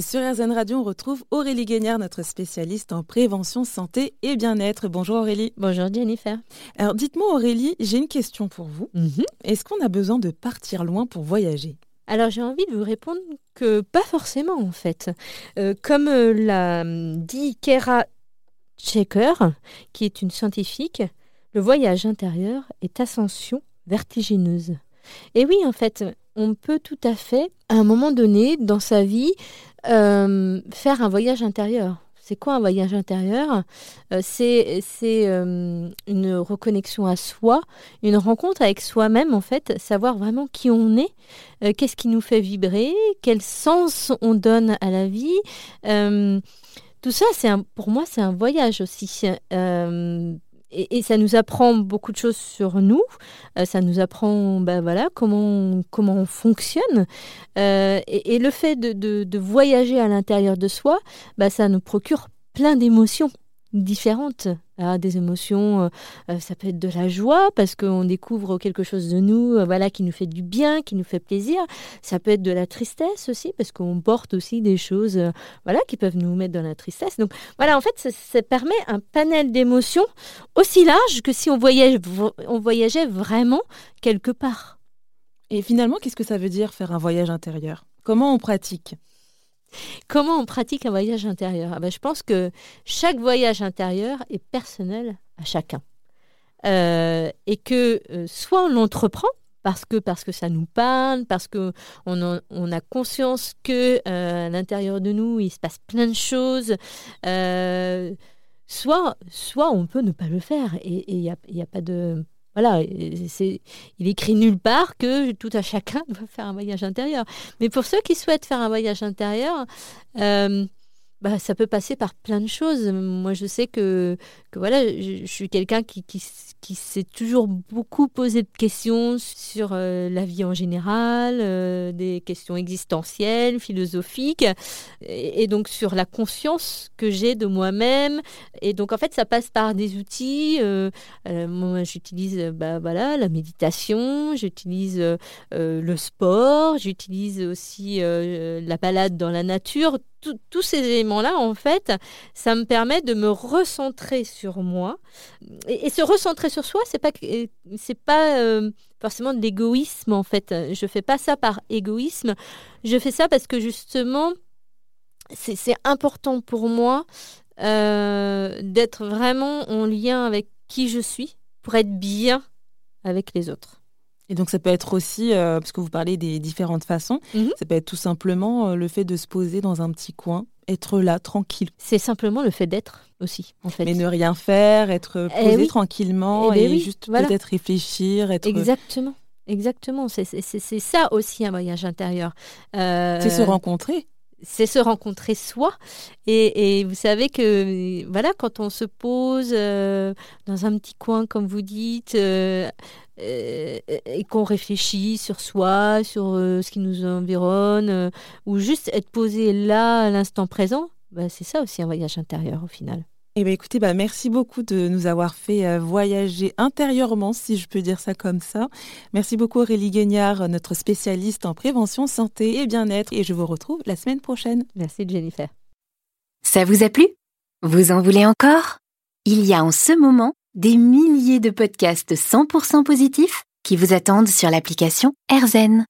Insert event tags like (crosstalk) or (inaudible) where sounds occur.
Sur RZN Radio, on retrouve Aurélie Guignard, notre spécialiste en prévention, santé et bien-être. Bonjour Aurélie. Bonjour Jennifer. Alors dites-moi Aurélie, j'ai une question pour vous. Mhm. Est-ce qu'on a besoin de partir loin pour voyager? Alors j'ai envie de vous répondre que pas forcément en fait. Euh, comme euh, l'a dit Kera Checker, qui est une scientifique, le voyage intérieur est ascension vertigineuse. Et oui, en fait, on peut tout à fait, à un moment donné dans sa vie, euh, faire un voyage intérieur. C'est quoi un voyage intérieur? Euh, C'est euh, une reconnexion à soi, une rencontre avec soi-même, en fait, savoir vraiment qui on est, qu'est-ce qui nous fait vibrer, quel sens on donne à la vie. Tout ça, pour moi, c'est un voyage aussi. Et, et ça nous apprend beaucoup de choses sur nous. Euh, ça nous apprend ben voilà, comment, comment on fonctionne. Euh, et, et le fait de, de- de voyager à l'intérieur de soi, ben, ça nous procure plein d'émotions différentes. Ah, des émotions, euh, euh, ça peut être de la joie parce qu'on découvre quelque chose de nous euh, voilà, qui nous fait du bien, qui nous fait plaisir. Ça peut être de la tristesse aussi parce qu'on porte aussi des choses voilà, qui peuvent nous mettre dans la tristesse. Donc voilà, en fait, ça, permet un panel d'émotions aussi large que si on, on voyageait vraiment quelque part. Et finalement, qu'est-ce que ça veut dire faire un voyage intérieur? Comment on pratique? Comment on pratique un voyage intérieur? Ah ben, Je pense que chaque voyage intérieur est personnel à chacun. Euh, et que euh, soit on l'entreprend, parce que, parce que ça nous parle, parce qu'on on, on a conscience que euh, à l'intérieur de nous, il se passe plein de choses. soit, soit on peut ne pas le faire. Et il n'y a, y a pas de... Voilà, il écrit nulle part que tout à chacun (laughs) doit faire un voyage intérieur. Mais pour ceux qui souhaitent faire un voyage intérieur, euh, bah, ça peut passer par plein de choses. Moi, je sais que, que voilà, je, suis quelqu'un qui, qui, qui s'est toujours beaucoup posé de questions sur euh, la vie en général, euh, des questions existentielles, philosophiques, et, donc sur la conscience que j'ai de moi-même. Et donc, en fait, ça passe par des outils. Euh, moi, j'utilise bah, voilà, la méditation, j'utilise le sport, j'utilise aussi la balade dans la nature tous ces éléments-là, en fait, ça me permet de me recentrer sur moi. Et, se recentrer sur soi, c'est pas pas euh, forcément de l'égoïsme en fait. Je fais pas ça par égoïsme. Je fais ça parce que justement, c'est important pour moi euh, d'être vraiment en lien avec qui je suis pour être bien avec les autres. Et donc ça peut être aussi, euh, parce que vous parlez des différentes façons, mmh. ça peut être tout simplement euh, le fait de se poser dans un petit coin, être là, tranquille. C'est simplement le fait d'être aussi, en fait. Mais ne rien faire, être posé eh oui. tranquillement eh et oui, juste voilà. peut-être réfléchir. Être... Exactement. Exactement, c'est ça aussi un voyage intérieur. Euh... C'est se rencontrer c'est se rencontrer soi. Et, vous savez que, voilà, quand on se pose euh, dans un petit coin, comme vous dites, euh, euh, et qu'on réfléchit sur soi, sur ce qui nous environne, ou juste être posé là, à l'instant présent, bah, c'est ça aussi un voyage intérieur au final. Eh bien, écoutez, bah, merci beaucoup de nous avoir fait euh, voyager intérieurement, si je peux dire ça comme ça. Merci beaucoup Aurélie Guignard, notre spécialiste en prévention, santé et bien-être. Et je vous retrouve la semaine prochaine. Merci Jennifer. Ça vous a plu? Vous en voulez encore? Il y a en ce moment des milliers de podcasts 100% positifs qui vous attendent sur l'application AirZen.